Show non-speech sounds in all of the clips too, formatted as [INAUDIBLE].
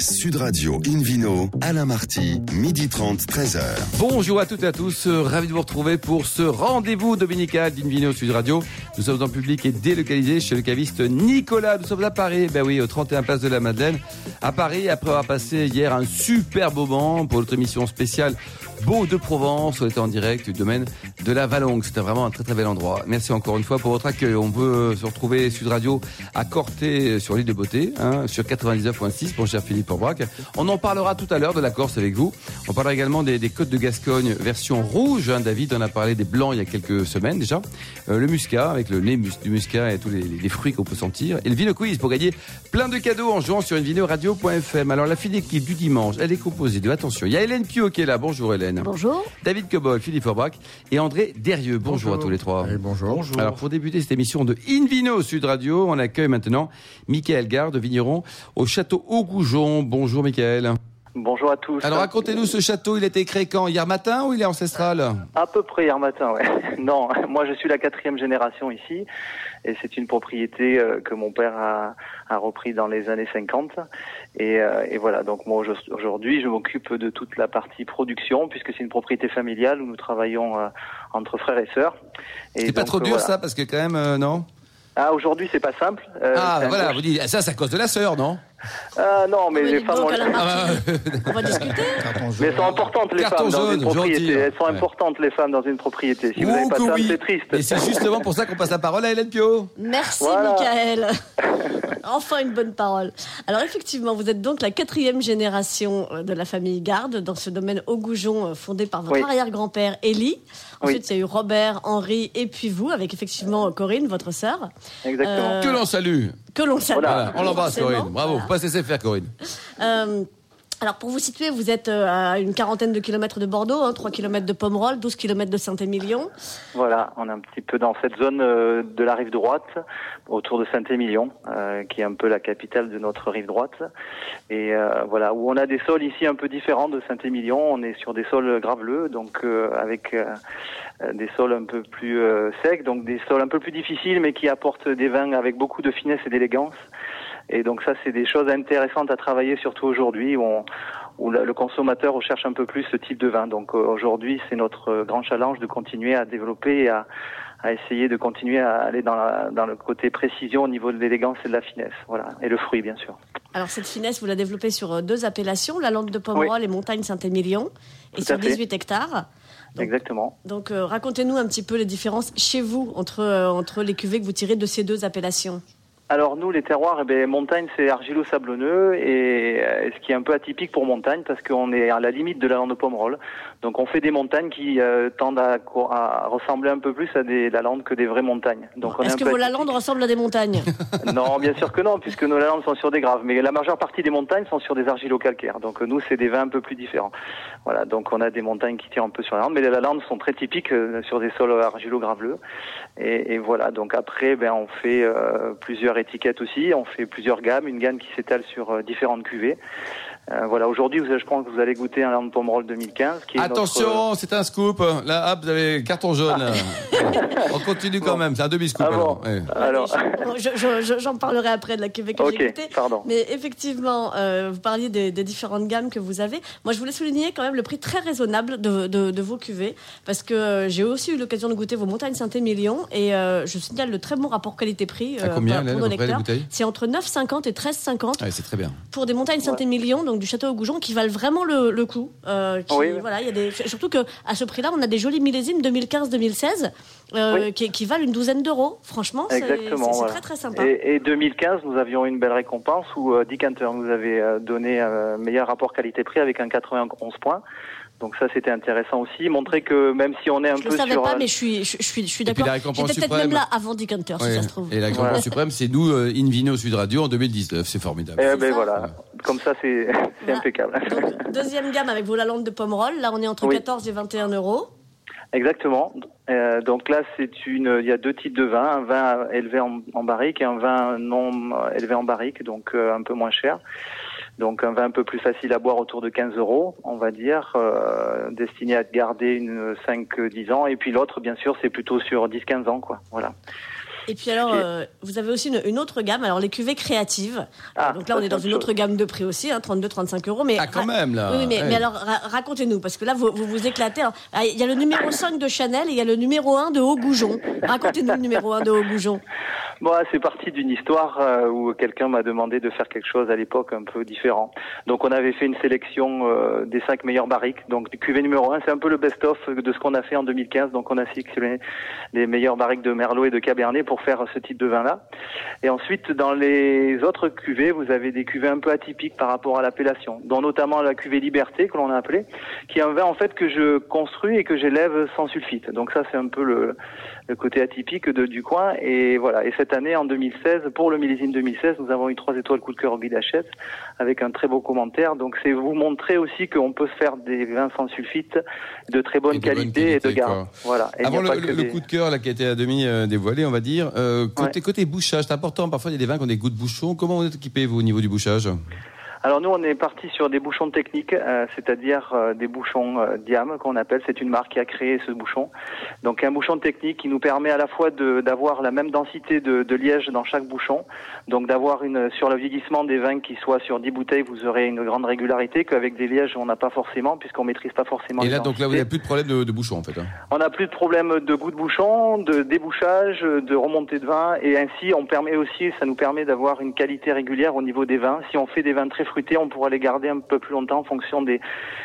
Sud Radio Invino, Alain Marty, midi 30, 13h. Bonjour à toutes et à tous, euh, ravi de vous retrouver pour ce rendez-vous dominical d'Invino Sud Radio. Nous sommes en public et délocalisés chez le caviste Nicolas. Nous sommes à Paris, ben oui, au 31 Place de la Madeleine. À Paris, après avoir passé hier un super moment pour notre émission spéciale Beau de Provence. On était en direct du domaine de la Valongue. C'était vraiment un très très bel endroit. Merci encore une fois pour votre accueil. On peut se retrouver Sud Radio à Corté sur l'île de Beauté, hein, sur 99.6 mon cher Philippe Orbrac. On en parlera tout à l'heure de la Corse avec vous. On parlera également des, côtes de Gascogne version rouge. Hein. David en a parlé des blancs il y a quelques semaines déjà. Euh, le muscat avec le nez du muscat et tous les, fruits qu'on peut sentir. Et le Vino Quiz pour gagner plein de cadeaux en jouant sur une radio.fm. Alors la fine équipe du dimanche, elle est composée de, attention, il y a Hélène Pio qui est là. Bonjour Hélène. Bonjour. David Cobol, Philippe Aubrac et André Derieux. Bonjour, à tous les trois. bonjour. Alors pour débuter cette émission de Invino Sud Radio, on accueille maintenant Michael Garde, vigneron au château Augoujon. Bonjour Michael. Bonjour à tous. Alors racontez-nous ce château, il a été créé quand? Hier matin ou il est ancestral? À peu près hier matin, ouais. [LAUGHS] Non, moi je suis la quatrième génération ici, et c'est une propriété euh, que mon père a, a repris dans les années 50. Et, euh, et voilà, donc moi aujourd'hui je m'occupe de toute la partie production, puisque c'est une propriété familiale où nous travaillons euh, entre frères et sœurs. C'est pas trop dur voilà. ça parce que quand même non? Ah aujourd'hui c'est pas simple. Euh, Ah un voilà, vous dites ça c'est à cause de la sœur, non? Ah non, mais les femmes Ah, on va discuter. Mais elles sont importantes les Carton femmes dans une propriété. gentil, Elles sont importantes les femmes dans une propriété. Si vous n'avez pas oui. c'est triste. Et c'est justement pour ça qu'on passe la parole à Hélène Pio. Merci, Voilà. Michael. [LAUGHS] [LAUGHS] enfin une bonne parole. Alors effectivement, vous êtes donc la quatrième génération euh, de la famille Garde dans ce domaine au Goujon euh, fondé par votre Oui. arrière-grand-père Élie. Ensuite, Oui. il y a eu Robert, Henri et puis vous, avec effectivement Corinne, votre sœur, Exactement. Euh, Que l'on salue. que l'on salue. Voilà, on l'embrasse. Corinne. Bravo, Voilà. faut pas se laisser faire Corinne. Euh, alors pour vous situer, vous êtes euh, à une quarantaine de kilomètres de Bordeaux, hein, 3 kilomètres de Pomerol, 12 kilomètres de Saint-Émilion. Voilà, on est un petit peu dans cette zone euh, de la rive droite, autour de Saint-Émilion, euh, qui est un peu la capitale de notre rive droite. Et voilà, où on a des sols ici un peu différents de Saint-Émilion. On est sur des sols graveleux, donc avec des sols un peu plus secs, donc des sols un peu plus difficiles, mais qui apportent des vins avec beaucoup de finesse et d'élégance. Et donc ça, c'est des choses intéressantes à travailler, surtout aujourd'hui, où, on- où la- le consommateur recherche un peu plus ce type de vin. Donc euh, aujourd'hui, c'est notre euh, grand challenge de continuer à développer et à, à essayer de continuer à aller dans, la- dans le côté précision au niveau de l'élégance et de la finesse. Voilà, et le fruit, bien sûr. Alors cette finesse, vous la développez sur euh, deux appellations, la Lande de Pomerol et Montagne Saint-Émilion, et sur à fait. 18 hectares. Donc- Exactement. Donc euh, racontez-nous un petit peu les différences chez vous entre, euh, entre les cuvées que vous tirez de ces deux appellations. Alors nous, les terroirs, eh ben, montagne, c'est argilo-sablonneux et euh, ce qui est un peu atypique pour montagne parce qu'on est à la limite de la lande de Pomerol. Donc on fait des montagnes qui euh, tendent à, ressembler un peu plus à des la lande que des vraies montagnes. Donc on est Est-ce que vos. Lalandes ressemblent à des montagnes? [LAUGHS] Non, bien sûr que non, puisque nos lalandes sont sur des graves. Mais la majeure partie des montagnes sont sur des argilo-calcaires. Donc nous, c'est des vins un peu plus différents. Voilà, donc on a des montagnes qui tirent un peu sur la lande, mais les lalandes sont très typiques euh, sur des sols argilo-graveleux. Et, et voilà, donc après, ben, on fait euh, plusieurs étiquettes aussi, on fait plusieurs gammes, une gamme qui s'étale sur euh, différentes cuvées. Euh, voilà, aujourd'hui, je pense que vous allez goûter un Land Pomerol 2015. Qui est Attention, c'est un scoop. Là, hop, vous avez carton jaune. [LAUGHS] On continue quand même, c'est un demi-scoop. Ah bon alors. Ouais. notre, Alors, Bon, je- je- je- J'en parlerai après de la cuvée que j'ai pardon. Mais effectivement, euh, vous parliez des, des différentes gammes que vous avez. Moi, je voulais souligner quand même le prix très raisonnable de, de- de vos cuvées, parce que euh, j'ai aussi eu l'occasion de goûter vos montagnes Saint-Émilion, et euh, je signale le très bon rapport qualité-prix À euh, combien, pour nos lecteurs. C'est entre 9,50 et 13,50 Ouais, c'est très bien. pour des montagnes Saint-Émilion, donc du château au Goujon, qui valent vraiment le, le coup. Euh, qui- Oui. Voilà, il y a des, surtout que à ce prix-là, on a des jolis millésimes 2015-2016 euh, Oui. qui, qui valent une douzaine d'euros. Franchement, c'est voilà. très très sympa. Et, et 2015, nous avions une belle récompense où euh, Dick Hunter nous avait donné un meilleur rapport qualité-prix avec un 91 points. Donc ça, c'était intéressant aussi. Montrer que même si on est un Je peu le savais sur... pas, euh, mais je suis, je, je suis, je suis Et d'accord. la récompense J'étais peut-être même là avant Dick Hunter, si ça se trouve. Et la récompense Voilà. suprême, c'est nous, euh, Invino Sud Radio en 2019. C'est formidable. eh c'est ben ça. voilà. Comme ça, c'est [LAUGHS] c'est Voilà. impeccable. Donc, deuxième gamme avec vos Lalandes de Pomerol. Là, on est entre Oui. 14 et 21 euros. Exactement. Euh, donc là, c'est une. Il y a deux types de vins un vin élevé en, en barrique et un vin non euh, élevé en barrique, donc euh, un peu moins cher. Donc un vin un peu plus facile à boire autour de 15 euros, on va dire, euh, destiné à garder une 5-10 ans. Et puis l'autre, bien sûr, c'est plutôt sur 10-15 ans, quoi. Voilà. Et puis alors, euh, vous avez aussi une, une autre gamme, alors les cuvées créatives. Ah, Donc là, on est dans une autre gamme de prix aussi, hein, 32-35 euros. Mais Ah, quand même, là. Oui, oui, mais, mais alors ra- racontez-nous, parce que là, vous vous, vous éclatez. Ah, Il y a le numéro 5 de Chanel et il y a le numéro 1 de Haut Goujon. Racontez-nous le numéro 1 de Haut Goujon. Bon, c'est parti d'une histoire euh, où quelqu'un m'a demandé de faire quelque chose à l'époque un peu différent. Donc on avait fait une sélection euh, des cinq meilleures barriques. Donc cuvée numéro un, c'est un peu le best-of de ce qu'on a fait en 2015. Donc on a sélectionné les meilleures barriques de Merlot et de Cabernet pour faire ce type de vin-là. Et ensuite, dans les autres cuvées, vous avez des cuvées un peu atypiques par rapport à l'appellation, dont notamment la cuvée Liberté que l'on a appelée, qui est un vin en fait que je construis et que j'élève sans sulfite. Donc ça, c'est un peu le, le côté atypique du coin. Et voilà. Année, en 2016, pour le millésime 2016, nous avons eu trois étoiles coup de cœur au guide Hachette avec un très beau commentaire. Donc c'est vous montrer aussi qu'on peut se faire des vins sans sulfite de très bonne Et de bonne qualité, et de garde. Voilà. Et Avant le, des- coup de cœur là, qui a été à demi euh, dévoilé, on va dire, euh, côté, côté bouchage, c'est important. Parfois, il y a des vins qui ont des goûts de bouchon. Comment vous êtes équipé, vous, au niveau du bouchage? Alors nous, on est parti sur des bouchons techniques, euh, c'est-à-dire euh, des bouchons euh, Diam qu'on appelle. C'est une marque qui a créé ce bouchon. Donc un bouchon technique qui nous permet à la fois d'avoir la même densité de, de liège dans chaque bouchon, donc d'avoir une sur le vieillissement des vins qui soit sur 10 bouteilles, vous aurez une grande régularité qu'avec des lièges on n'a pas forcément puisqu'on maîtrise pas forcément. Et là, donc là, vous n'avez plus de problème de, de bouchon, en fait. hein. On n'a plus de problème de goût de bouchon, de débouchage, de remontée de vin, et ainsi on permet aussi, ça nous permet d'avoir une qualité régulière au niveau des vins. Si on fait des vins très fruités, on pourra les garder un peu plus longtemps en fonction des,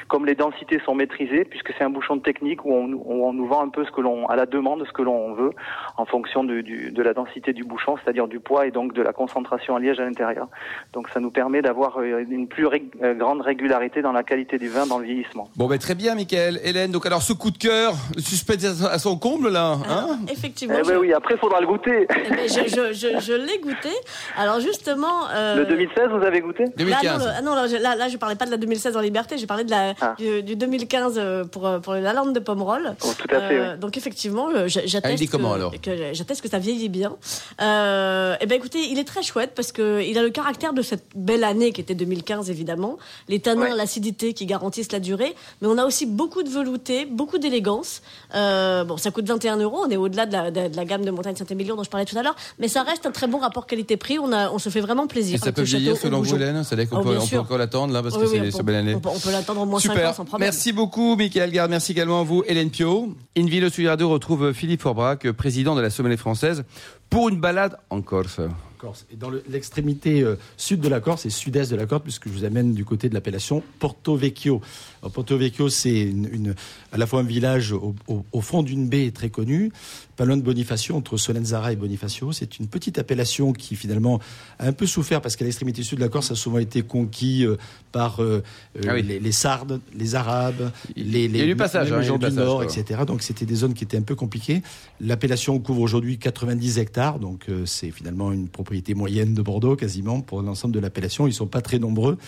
comme les densités sont maîtrisées, puisque c'est un bouchon technique où on, où on nous vend un peu ce que l'on, à la demande, ce que l'on veut, en fonction de, du, de la densité du bouchon, c'est-à-dire du poids et donc de la concentration en liège à l'intérieur. Donc ça nous permet d'avoir euh, une plus ré- euh, grande régularité dans la qualité du vin, dans le vieillissement. Bon, ben très bien, Michael. Hélène, donc alors, ce coup de cœur, le suspense à son- comble, là. Hein effectivement, Eh je, ben oui, après il faudra le goûter. eh ben, je, je, je, je l'ai goûté. Alors justement... euh, Le 2016, vous avez goûté? Là, 2015. non, le- ah non, là, je, là, là, je parlais pas de la 2016 en liberté, j'ai parlé de la, Ah. du, du 2015 euh, pour, euh, pour la lande de Pomerol. Oh, tout à fait, Euh, Donc effectivement, euh, j'atteste dit comment, que, alors que ça vieillit bien. Euh, et ben écoutez, il est très chouette parce que il a le caractère de cette belle année qui était 2015 évidemment, les tanins, Ouais. l'acidité qui garantissent la durée, mais on a aussi beaucoup de velouté, beaucoup d'élégance. Euh, bon, ça coûte 21 euros, on est au-delà de la, de, de la gamme de Montagne Saint-Émilion dont je parlais tout à l'heure, mais ça reste un très bon rapport qualité-prix. On a, on se fait vraiment plaisir. Et ça peut vieillir selon vous. Hélène C'est-à-dire qu'on peut, bien on peut encore l'attendre, là, parce Oui, que oui, c'est on ce peut- belle année. on peut- l'attendre au moins 5 Super. ans sans problème. Merci beaucoup, Michael Garde. Merci également à vous, Hélène Pio. Invino Sud Radio retrouve Philippe Forbrac, président de la Sommelier française, pour une balade en Corse. Corse. Et dans le- l'extrémité euh, sud de la Corse et sud-est de la Corse, puisque je vous amène du côté de l'appellation Porto Vecchio. Alors, Porto Vecchio, c'est une, une- à la fois un village au, au- au fond d'une baie très connue, pas loin de Bonifacio, entre Solenzara et Bonifacio. C'est une petite appellation qui finalement a un peu souffert parce qu'à l'extrémité sud de la Corse, ça a souvent été conquis euh, par euh, euh, Ah oui. les, les Sardes, les Arabes, Il- les, il y a les- du passage, les hein, gens du du passage, Nord, quoi. etc. Donc c'était des zones qui étaient un peu compliquées. L'appellation couvre aujourd'hui 90 hectares, donc euh, c'est finalement une propriété moyenne de Bordeaux quasiment pour l'ensemble de l'appellation. Ils sont pas très nombreux.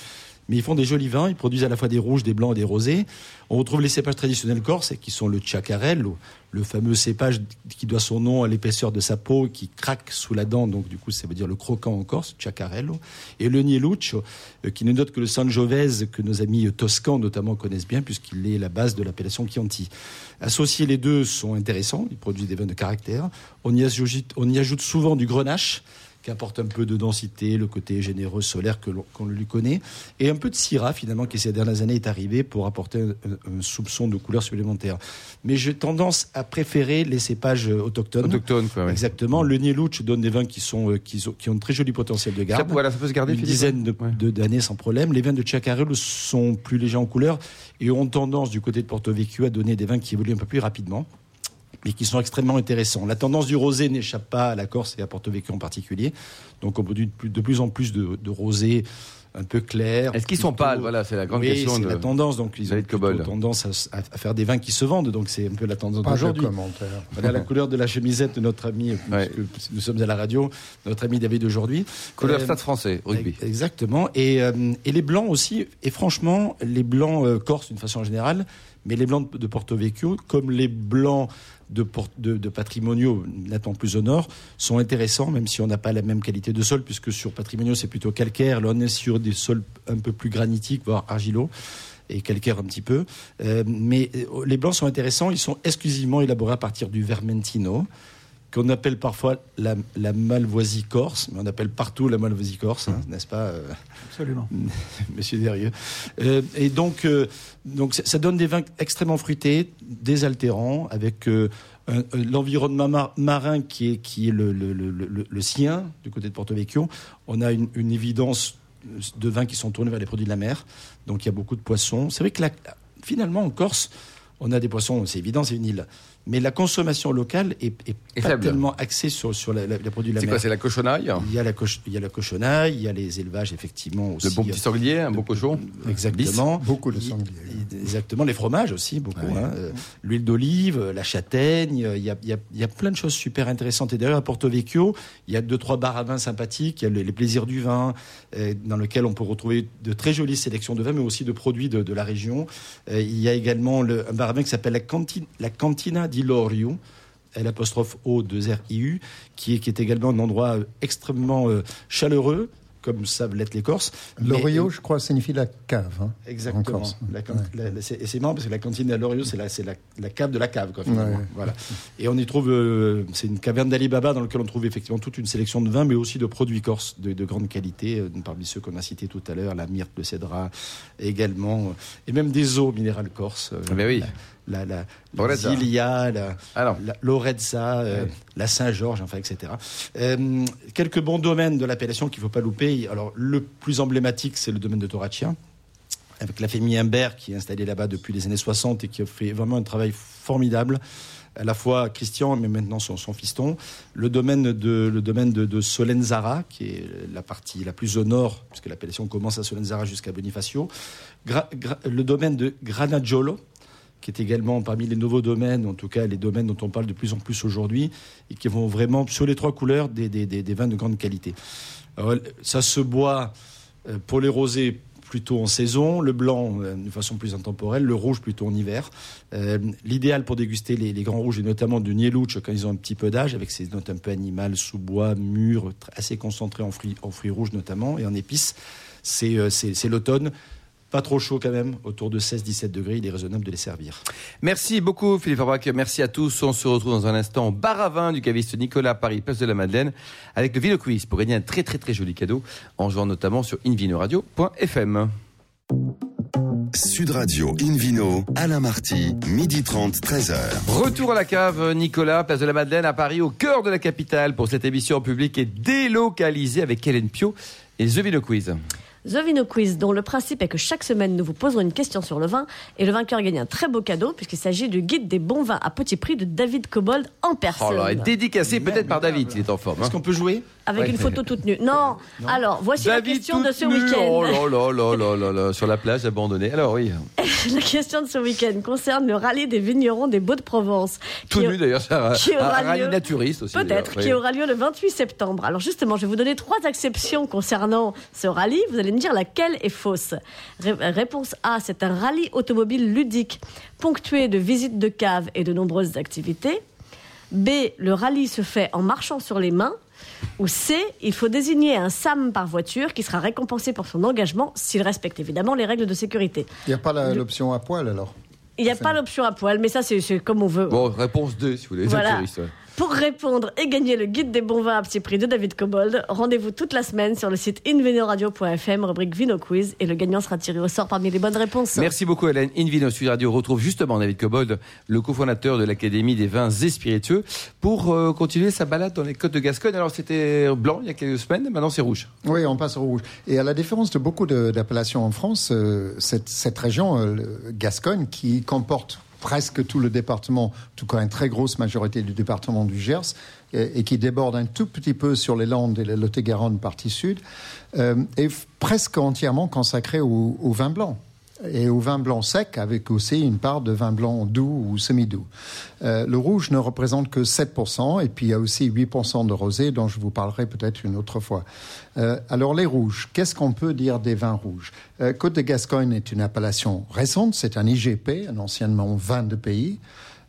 Mais ils font des jolis vins, ils produisent à la fois des rouges, des blancs et des rosés. On retrouve les cépages traditionnels corses, qui sont le chacarello, le fameux cépage qui doit son nom à l'épaisseur de sa peau, qui craque sous la dent, donc du coup ça veut dire le croquant en corse, chacarello. Et le nieluccio, euh, qui ne note que le sangiovese, que nos amis toscans notamment connaissent bien, puisqu'il est la base de l'appellation Chianti. Associés, les deux sont intéressants, ils produisent des vins de caractère. On y ajoute souvent du grenache, qui apporte un peu de densité, le côté généreux solaire que l'on qu'on lui connaît, et un peu de syrah finalement qui ces dernières années est arrivé pour apporter un, un soupçon de couleur supplémentaire. Mais j'ai tendance à préférer les cépages autochtones. Autochtone, quoi. ouais. Exactement. Le Nielouch donne des vins qui sont euh, qui, ont- qui ont un très joli potentiel de Ça, garde. voilà, ça peut se garder, une dizaine de- Ouais. de- d'années sans problème. Les vins de Chacarello sont plus légers en couleur et ont tendance du côté de Porto Vecchio à donner des vins qui évoluent un peu plus rapidement mais qui sont extrêmement intéressants. La tendance du rosé n'échappe pas à la Corse et à Porto Vecchio en particulier. Donc on produit de plus, en plus de, de rosés un peu clairs. Est-ce qu'ils sont pâles Voilà, c'est la grande oui, question. c'est de- la tendance. Donc ils ont plutôt tendance à, à faire des vins qui se vendent. Donc c'est un peu la tendance d'aujourd'hui. commentaires. Voilà la couleur de la chemisette de notre ami, [LAUGHS] Ouais. puisque nous sommes à la radio, notre ami David aujourd'hui. Couleur Euh, stade français, rugby. Exactement. Et, euh, et les blancs aussi. Et franchement, les blancs euh, corses d'une façon générale, mais les blancs de, Porto Vecchio, comme les blancs de, Por- de, de Patrimonio, nettement plus au nord, sont intéressants, même si on n'a pas la même qualité de sol, puisque sur Patrimonio, c'est plutôt calcaire. Là, on est sur des sols un peu plus granitiques, voire argilaux et calcaire un petit peu. Euh, mais euh, les blancs sont intéressants. Ils sont exclusivement élaborés à partir du Vermentino qu'on appelle parfois la, la, Malvoisie corse, mais on appelle partout la Malvoisie corse, hein, n'est-ce pas Absolument. [LAUGHS] Monsieur Derieux. et donc, donc ça donne des vins extrêmement fruités, désaltérants, avec l'environnement marin qui est, qui est le, le, le, le, sien, du côté de Porto Vecchio. On a une, une évidence de vins qui sont tournés vers les produits de la mer. Donc il y a beaucoup de poissons. C'est vrai que finalement, en Corse, on a des poissons, c'est évident, c'est une île mais la consommation locale est, est, pas tellement axée sur, sur la, les produits de la mer. C'est quoi C'est la cochonaille il y, a la il y a la cochonaille, il y a les élevages, effectivement. Aussi. Le bon petit sanglier, un beau cochon Exactement. Beaucoup de sanglier. Exactement, les fromages aussi, beaucoup. Hein. Euh, l'huile d'olive, la châtaigne, il y, a, il, y a, il y, a, plein de choses super intéressantes. Et d'ailleurs, à Porto Vecchio, il y a deux, trois bars à vin sympathiques. Il y a les plaisirs du vin, euh, dans lequel on peut retrouver de très jolies sélections de vins, mais aussi de produits de, de la région. Euh, il y a également le, un bar qui s'appelle la, Cantina, la Cantina di Lorio l'apostrophe O 2 R I U, qui est, également un endroit extrêmement euh, chaleureux, comme savent l'être les Corses. L'Orio, je crois, signifie la cave. Hein, exactement. et c'est marrant parce que la cantine à l'Orio, c'est la, la, la, cave de la cave. Quoi, voilà. Et on y trouve, euh, c'est une caverne d'Alibaba dans laquelle on trouve effectivement toute une sélection de vins, mais aussi de produits corses de, de grande qualité, euh, parmi ceux qu'on a cités tout à l'heure, la myrte, le cédra également, et même des eaux minérales corses. mais ah ben oui la, la, la Zilia, la, Lorezza, euh, la Saint-Georges, enfin, etc. Euh, quelques bons domaines de l'appellation qu'il ne faut pas louper. Alors, le plus emblématique, c'est le domaine de Toraccia, avec la famille Imbert qui est installée là-bas depuis les années 60 et qui a fait vraiment un travail formidable à la fois Christian, mais maintenant son, son fiston. Le domaine de, le domaine de, de, Solenzara, qui est la partie la plus au nord, puisque l'appellation commence à Solenzara jusqu'à Bonifacio. le domaine de Granagiolo, qui est également parmi les nouveaux domaines, en tout cas les domaines dont on parle de plus en plus aujourd'hui, et qui vont vraiment sur les trois couleurs des, vins de grande qualité. ça se boit euh, pour les rosés plutôt en saison, le blanc euh, de façon plus intemporelle, le rouge plutôt en hiver. Euh, l'idéal pour déguster les, grands rouges, et notamment du Nieluch quand ils ont un petit peu d'âge, avec ces notes un peu animales, sous-bois, mûres, assez concentrées en en fruits rouges notamment, et en épices, c'est l'automne. Pas trop chaud quand même, autour de 16-17 degrés, il est raisonnable de les servir. Merci beaucoup Philippe Forbach, merci à tous. On se retrouve dans un instant au bar à vin du caviste Nicolas Paris, place de la Madeleine, avec le Vino Quiz pour gagner un très très très joli cadeau en jouant notamment sur invinoradio.fm. Sud Radio Invino, Alain Marty, midi 30, 13h. Retour à la cave, Nicolas, place de la Madeleine à Paris, au cœur de la capitale, pour cette émission en public et délocalisée avec Hélène Pio et The Vino Quiz. The Vino Quiz, dont le principe est que chaque semaine, nous vous poserons une question sur le vin et le vainqueur gagne un très beau cadeau puisqu'il s'agit du guide des bons vins à petit prix de David Cobold en personne. Oh là, dédicacé peut-être par David, il est en forme. Est-ce hein. qu'on peut jouer? Avec une photo toute nue. Non. Alors, voici la question de ce week-end. Oh là là là là là sur la plage abandonnée. Alors oui. [LAUGHS] la question de ce week-end concerne le rallye des vignerons des Beaux-de-Provence. Tout nu d'ailleurs, ça. Qui aura un rallye naturiste aussi. Peut-être, qui aura lieu le 28 septembre. Alors justement, je vais vous donner trois exceptions concernant ce rallye. Vous allez me dire laquelle est fausse. réponse A, c'est un rallye automobile ludique, ponctué de visites de caves et de nombreuses activités. B, le rallye se fait en marchant sur les mains. Ou C, il faut désigner un SAM par voiture qui sera récompensé pour son engagement s'il respecte évidemment les règles de sécurité. Il n'y a pas l'option à poil alors? Il n'y a pas l'option à poil, mais ça c'est comme on veut. Bon, réponse 2 si vous voulez. Voilà. Pour répondre et gagner le guide des bons vins à petit prix de David Cobold, rendez-vous toute la semaine sur le site invinoradio.fm, rubrique Vino Quiz, et le gagnant sera tiré au sort parmi les bonnes réponses. Merci beaucoup Hélène. Invino Sud Radio retrouve justement David Cobold, le cofondateur de l'Académie des vins et spiritueux, pour euh, continuer sa balade dans les côtes de Gascogne. Alors c'était blanc il y a quelques semaines, maintenant c'est rouge. Oui, on passe au rouge. Et à la différence de beaucoup d'appellations en France, euh, cette, cette, région, euh, Gascogne, qui comporte presque tout le département, en tout cas une très grosse majorité du département du Gers, et, qui déborde un tout petit peu sur les Landes et le Lot-et-Garonne partie sud, euh, est presque entièrement consacré au vin blanc et au vin blanc sec, avec aussi une part de vin blanc doux ou semi-doux. Euh, le rouge ne représente que 7%, et puis il y a aussi 8% de rosé, dont je vous parlerai peut-être une autre fois. Euh, alors les rouges, qu'est-ce qu'on peut dire des vins rouges? Euh, Côte de Gascogne est une appellation récente, c'est un IGP, un anciennement vin de pays.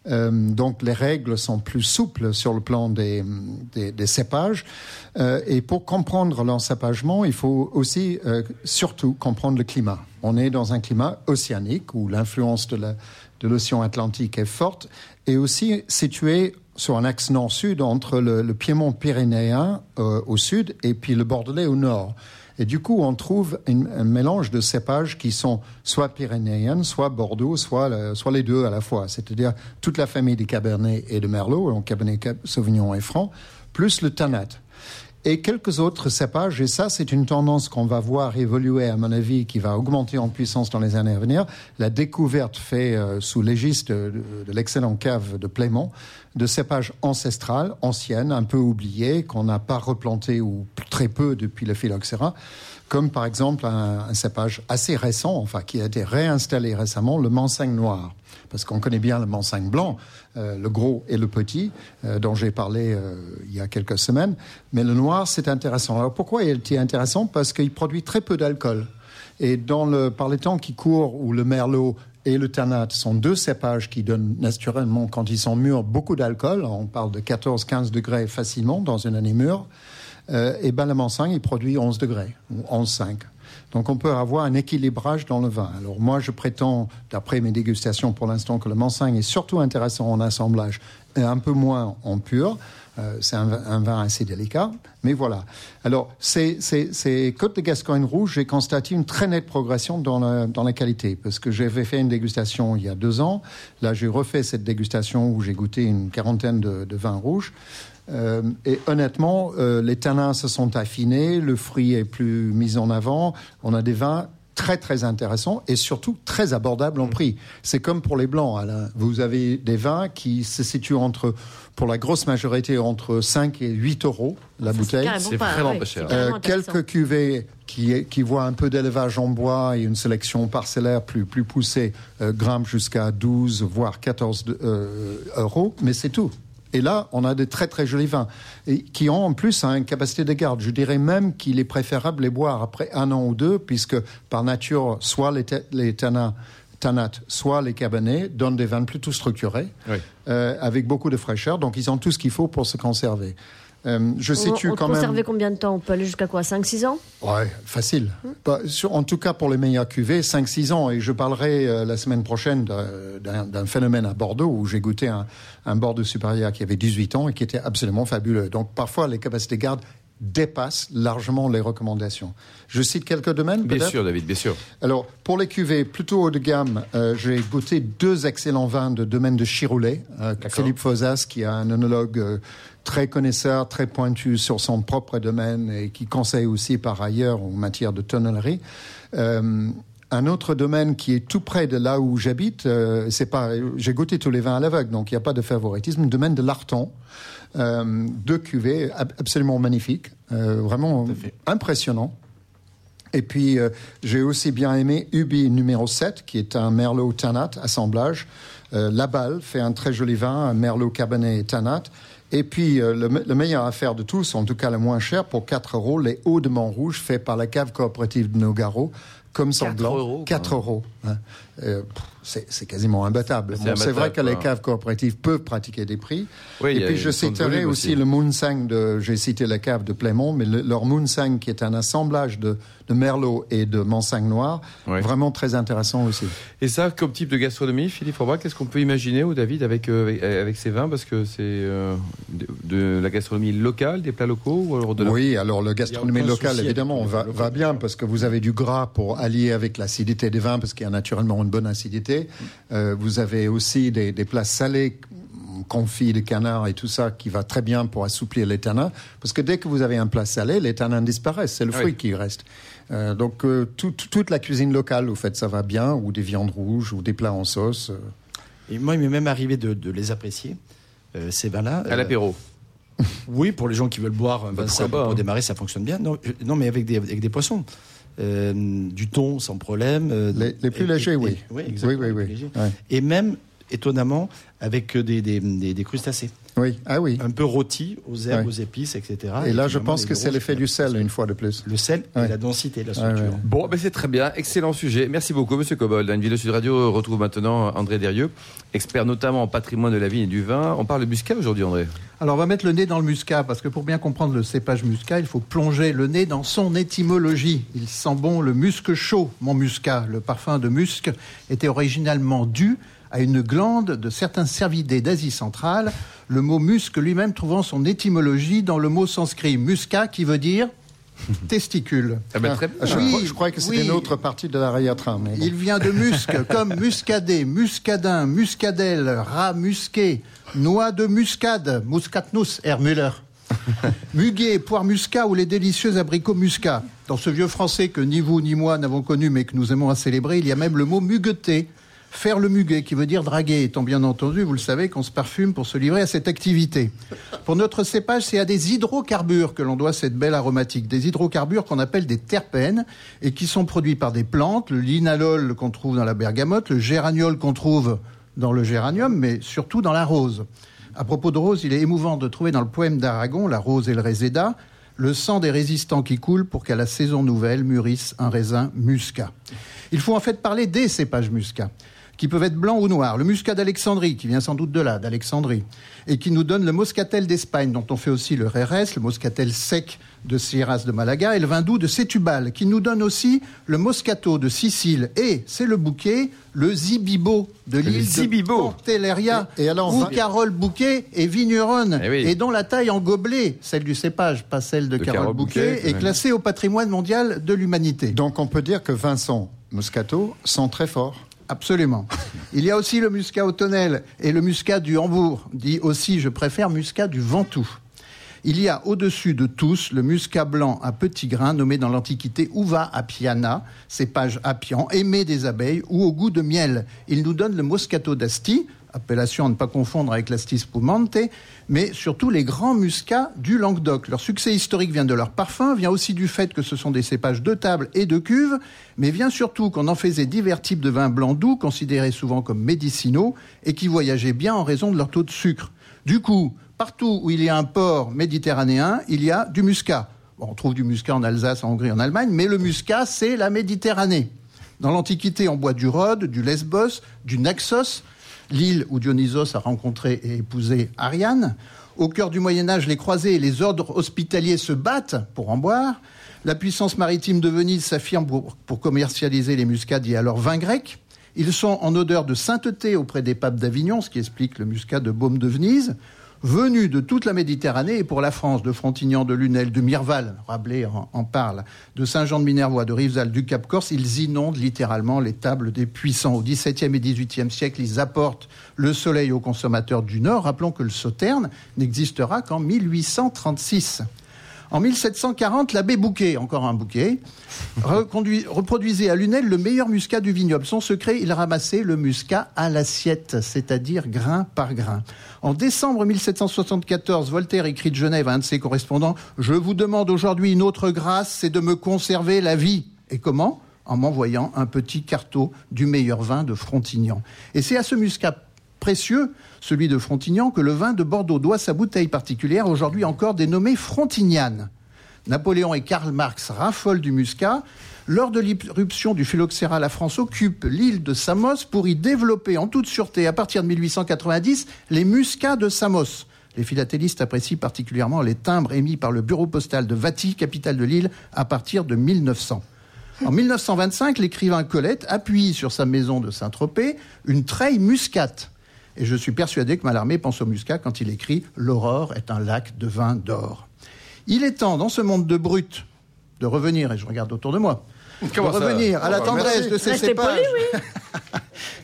Euh, donc les règles sont plus souples sur le plan des, des, des cépages. Euh, et pour comprendre l'encépagement, il faut aussi euh, surtout comprendre le climat. On est dans un climat océanique où l'influence de l'océan Atlantique est forte et aussi situé sur un axe nord-sud entre le, Piémont pyrénéen euh, au sud et puis le Bordelais au nord. Et du coup, on trouve un mélange de cépages qui sont soit pyrénéennes, soit Bordeaux, soit, le- soit les deux à la fois. C'est-à-dire toute la famille des Cabernet et de Merlot, donc Cabernet Cab- Sauvignon et Franc, plus le Tanat et quelques autres cépages. Et ça, c'est une tendance qu'on va voir évoluer, à mon avis, qui va augmenter en puissance dans les années à venir. La découverte faite euh, sous l'égis de, de- l'excellent cave de Plémont de cépages ancestrales, anciennes, un peu oubliées, qu'on n'a pas replanté ou très peu depuis le phylloxéra, comme par exemple un, un cépage assez récent, enfin qui a été réinstallé récemment, le Mansagne noir parce qu'on connaît bien le Mansagne blanc, euh, le gros et le petit, euh, dont j'ai parlé euh, il y a quelques semaines. Mais le noir, c'est intéressant. Alors pourquoi est-il intéressant? Parce qu'il produit très peu d'alcool. Et dans le, par les temps qui courent, où le merlot et le tanat sont deux cépages qui donnent naturellement, quand ils sont mûrs, beaucoup d'alcool, on parle de 14-15 degrés facilement dans une année mûre, et ben le Mansagne, il produit 11 degrés, ou 11,5. Donc on peut avoir un équilibrage dans le vin. Alors moi, je prétends, d'après mes dégustations pour l'instant, que le Mansagne est surtout intéressant en assemblage et un peu moins en pur. Euh, c'est un, vin- assez délicat, mais voilà. Alors, ces, ces, ces Côtes de Gascogne rouges, j'ai constaté une très nette progression dans la, dans la qualité, parce que j'avais fait une dégustation il y a deux ans. Là, j'ai refait cette dégustation où j'ai goûté une quarantaine de vins rouges. Euh, et honnêtement, euh, les tanins se sont affinés, le fruit est plus mis en avant. On a des vins très très intéressants et surtout très abordables en prix. C'est comme pour les blancs. Alain. Vous avez des vins qui se situent entre, pour la grosse majorité, entre 5 et 8 euros la bouteille. C'est vraiment pas cher. Euh, quelques cuvées qui, qui voient un peu d'élevage en bois et une sélection parcellaire plus, plus poussée euh, grimpent jusqu'à 12 voire 14 de- euh, euros, mais c'est tout. Et là, on a de très très jolis vins et qui ont en plus hein, une capacité de garde. Je dirais même qu'il est préférable les boire après un an ou deux, puisque par nature, soit les, les tanins, tanates, soit les cabernets donnent des vins plutôt structurés, Oui. euh, avec beaucoup de fraîcheur. Donc ils ont tout ce qu'il faut pour se conserver. Euh, je On, situe on quand peut même. conserver combien de temps On peut aller jusqu'à quoi 5-6 ans Ouais, facile. Bah, sur- en tout cas, pour les meilleurs cuvées, 5-6 ans. Et je parlerai euh, la semaine prochaine d'un- phénomène à Bordeaux où j'ai goûté un, un Bordeaux supérieur qui avait 18 ans et qui était absolument fabuleux. Donc, parfois, les capacités de garde dépassent largement les recommandations. Je cite quelques domaines, Bien sûr, David, bien sûr. alors, pour les cuvées plutôt haut de gamme, euh, j'ai goûté deux excellents vins de domaine de Chiroulet. Euh, Philippe Fosas, qui est un œnologue euh, très connaisseur, très pointu sur son propre domaine et qui conseille aussi par ailleurs en matière de tonnellerie. Euh, un autre domaine qui est tout près de là où j'habite, euh, c'est pas, j'ai goûté tous les vins à l'aveugle, donc il n'y a pas de favoritisme. Le domaine de l'Arton, euh, deux cuvées ab- absolument magnifiques, euh, vraiment impressionnant. Et puis, euh, j'ai aussi bien aimé Ubi numéro 7, qui est un Merlot Tanat, assemblage. Euh, Laballe fait un très joli vin, un Merlot Cabernet Tanat. Et puis, euh, le, me- le meilleur affaire de tous, en tout cas le moins cher, pour 4 euros, les Hauts de Montrouge, fait par la cave coopérative de Nogaro, comme 4 semblant. euros, 4 euros. hein. Euh, c'est quasiment imbattable. C'est Bon, vrai que les caves coopératives peuvent pratiquer des prix. Oui, Et puis je citerai aussi, aussi. le Moonsang de, j'ai cité la cave de Plémont, mais le- leur Moonsang qui est un assemblage de, de Merlot et de Mansang noir, vraiment très intéressant aussi. Et ça, comme type de gastronomie, Philippe Forbach, qu'est-ce qu'on peut imaginer, ou David, avec, euh, avec, avec ces vins Parce que c'est euh, de, de la gastronomie locale, des plats locaux, ou alors de la... Oui, alors le gastronomie locale, évidemment, va, va bien parce que vous avez du gras pour allier avec l'acidité des vins, parce qu'il y a naturellement une bonne acidité. Euh, vous avez aussi des, des plats salés, confits de canard et tout ça, qui va très bien pour assouplir les tanins. Parce que dès que vous avez un plat salé, les tanins disparaissent. C'est le Oui. fruit qui reste. Euh, donc euh, tout- tout- toute la cuisine locale, au fait, ça va bien, ou des viandes rouges, ou des plats en sauce. euh. Et moi, il m'est même arrivé de, de les apprécier, euh, ces vins-là. À Euh, l'apéro. [LAUGHS] Oui, pour les gens qui veulent boire un vin pourquoi simple pas, pour hein. démarrer, ça fonctionne bien. Non, je- non mais avec des, avec des poissons. Euh, du thon sans problème. euh, Les- les plus et- légers, et- oui. Et même, étonnamment, avec des, des, des- des crustacés. Oui, ah oui. Un peu rôtis aux herbes, aux épices, etc. Et là, je pense que c'est l'effet du sel, une fois de plus. Le sel et la densité de la structure. Bon, ben c'est très bien, excellent sujet. Merci beaucoup, Monsieur Cobold. Une vidéo Sud Radio retrouve maintenant André Derieux, expert notamment en patrimoine de la vigne et du vin. On parle de muscat aujourd'hui, André. Alors on va mettre le nez dans le muscat, parce que pour bien comprendre le cépage muscat, il faut plonger le nez dans son étymologie. Il sent bon le musc chaud, mon muscat. Le parfum de musc était originalement dû à une glande de certains cervidés d'Asie centrale, le mot musc lui-même trouvant son étymologie dans le mot sanskrit musca qui veut dire [LAUGHS] testicule. Ah ben, très bien. Je, Oui, crois- je croyais que oui. une autre partie de l'arrière-train. mais bon. Il vient de musc, [LAUGHS] comme muscadet, muscadin, muscadelle, rat musqué, noix de muscade, muscatnus, R. Müller. [LAUGHS] Muguet, poire muscat ou les délicieux abricots muscat. Dans ce vieux français que ni vous ni moi n'avons connu mais que nous aimons à célébrer, il y a même le mot mugueter. Faire le muguet, qui veut dire draguer, étant bien entendu, vous le savez, qu'on se parfume pour se livrer à cette activité. Pour notre cépage, c'est à des hydrocarbures que l'on doit cette belle aromatique. Des hydrocarbures qu'on appelle des terpènes et qui sont produits par des plantes, le linalol qu'on trouve dans la bergamote, le géraniol qu'on trouve dans le géranium, mais surtout dans la rose. À propos de rose, il est émouvant de trouver dans le poème d'Aragon, La rose et le réséda, le sang des résistants qui coule pour qu'à la saison nouvelle mûrisse un raisin muscat. Il faut en fait parler des cépages muscat, qui peuvent être blancs ou noirs. Le muscat d'Alexandrie, qui vient sans doute de là, d'Alexandrie, et qui nous donne le moscatel d'Espagne, dont on fait aussi le rérès, le moscatel sec de Sierras de Malaga, et le vin doux de Sétubal, qui nous donne aussi le moscato de Sicile, et, c'est le bouquet, le zibibo de l'île de zibibo. Pantelleria, Et- et alors, où Carole Bouquet est vigneronne, Eh oui. et dont la taille en gobelet, celle du cépage, pas celle de, De Carole, Carole Bouquet, Bouquet, est classée au patrimoine mondial de l'humanité. Donc on peut dire que Vincent Moscato sent très fort. Absolument. Il y a aussi le muscat automnel et le muscat du Hambourg, dit aussi je préfère muscat du Ventoux. Il y a au-dessus de tous le muscat blanc à petits grains nommé dans l'Antiquité uva apiana, cépage apian, aimé des abeilles ou au goût de miel. Il nous donne le moscato d'Asti, appellation à ne pas confondre avec l'Asti spumante, mais surtout les grands muscats du Languedoc. Leur succès historique vient de leur parfum, vient aussi du fait que ce sont des cépages de table et de cuve, mais vient surtout qu'on en faisait divers types de vins blancs doux, considérés souvent comme médicinaux, et qui voyageaient bien en raison de leur taux de sucre. Du coup, partout où il y a un port méditerranéen, il y a du muscat. On trouve du muscat en Alsace, en Hongrie, en Allemagne, mais le muscat, c'est la Méditerranée. Dans l'Antiquité, on boit du Rhode, du Lesbos, du Naxos, l'île où Dionysos a rencontré et épousé Ariane. Au cœur du Moyen Âge, les croisés et les ordres hospitaliers se battent pour en boire. La puissance maritime de Venise s'affirme pour, commercialiser les muscades et alors vin grec. Ils sont en odeur de sainteté auprès des papes d'Avignon, ce qui explique le muscat de Baume de Venise. Venus de toute la Méditerranée et pour la France, de Frontignan, de Lunel, de Mirval, Rabelais en, parle, de Saint-Jean de Minervois, de Rivesaltes, du Cap Corse, ils inondent littéralement les tables des puissants. Au XVIIe et XVIIIe siècle, ils apportent le soleil aux consommateurs du Nord. Rappelons que le sauterne n'existera qu'en 1836. En 1740, l'abbé Bouquet, encore un bouquet, reproduisait à Lunel le meilleur muscat du vignoble. Son secret, il ramassait le muscat à l'assiette, c'est-à-dire grain par grain. En décembre 1774, Voltaire écrit de Genève à un de ses correspondants Je vous demande aujourd'hui une autre grâce, c'est de me conserver la vie. Et comment? En m'envoyant un petit cartot du meilleur vin de Frontignan. Et c'est à ce muscat précieux, celui de Frontignan, que le vin de Bordeaux doit sa bouteille particulière, aujourd'hui encore dénommée Frontignane. Napoléon et Karl Marx raffolent du muscat. Lors de l'irruption du phylloxéra, la France occupe l'île de Samos pour y développer en toute sûreté, à partir de 1890, les muscats de Samos. Les philatélistes apprécient particulièrement les timbres émis par le bureau postal de Vati, capitale de l'île, à partir de 1900. En 1925, l'écrivain Colette appuie sur sa maison de Saint-Tropez une treille muscate. Et je suis persuadé que Mallarmé pense au muscat quand il écrit L'aurore est un lac de vin d'or. Il est temps, dans ce monde de brut, de revenir, et je regarde autour de moi, Comment de revenir à la Oh, bah, tendresse merci. de ces Restez cépages poli, oui.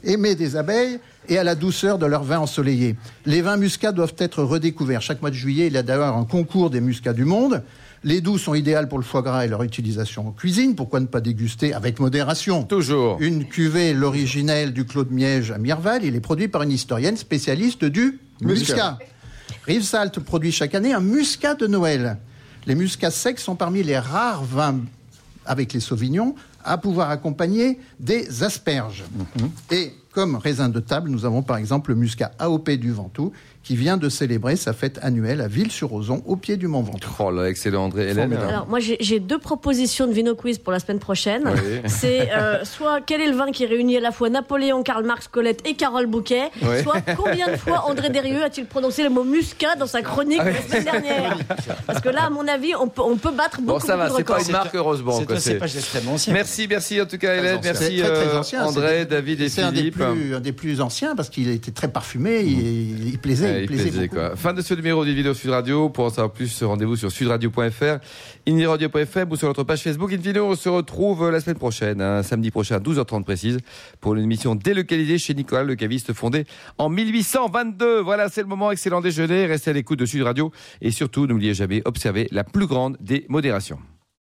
[LAUGHS] aimés des abeilles et à la douceur de leurs vins ensoleillés. Les vins muscats doivent être redécouverts. Chaque mois de juillet, il y a d'ailleurs un concours des muscats du monde. Les doux sont idéales pour le foie gras et leur utilisation en cuisine. Pourquoi ne pas déguster avec modération? Toujours. une cuvée, l'originelle du Clos de Miège à Mirval. Il est produit par une historienne spécialiste du muscat. Muscat. Rivesaltes produit chaque année un muscat de Noël. Les muscats secs sont parmi les rares vins avec les sauvignons à pouvoir accompagner des asperges. Et comme raisin de table, nous avons par exemple le muscat AOP du Ventoux qui vient de célébrer sa fête annuelle à Ville-sur-Ozon au pied du Mont Ventoux. Oh là, excellent André. Hélène Alors moi j'ai deux propositions de Vino Quiz pour la semaine prochaine. Oui. [LAUGHS] C'est euh, soit quel est le vin qui réunit à la fois Napoléon, Karl Marx, Colette et Carole Bouquet, Oui. soit combien de fois André Derieux a-t-il prononcé le mot muscat dans sa chronique Ah la semaine dernière? Parce que là à mon avis on peut, on peut battre beaucoup, Bon, ça va, c'est pas records. une marque, heureusement. C'est c'est- cépage extrêmement ancien. Merci, merci en tout cas Hélène, merci C'est très, très euh, ancien, André, c'est- David et C'est un des Philippe. plus, un des plus anciens parce qu'il était très parfumé, il, il plaisait, Ouais, il il plaisait, plaisait, beaucoup. quoi. Fin de ce numéro d'une vidéo Sud Radio. Pour en savoir plus, rendez-vous sur sudradio.fr, iniradio.fr ou sur notre page Facebook. Invino, on se retrouve la semaine prochaine, hein, samedi prochain à 12h30 précise, pour une émission délocalisée chez Nicolas, le caviste fondé en 1822. Voilà, c'est le moment. Excellent déjeuner. Restez à l'écoute de Sud Radio. Et surtout, n'oubliez jamais, observez la plus grande des modérations.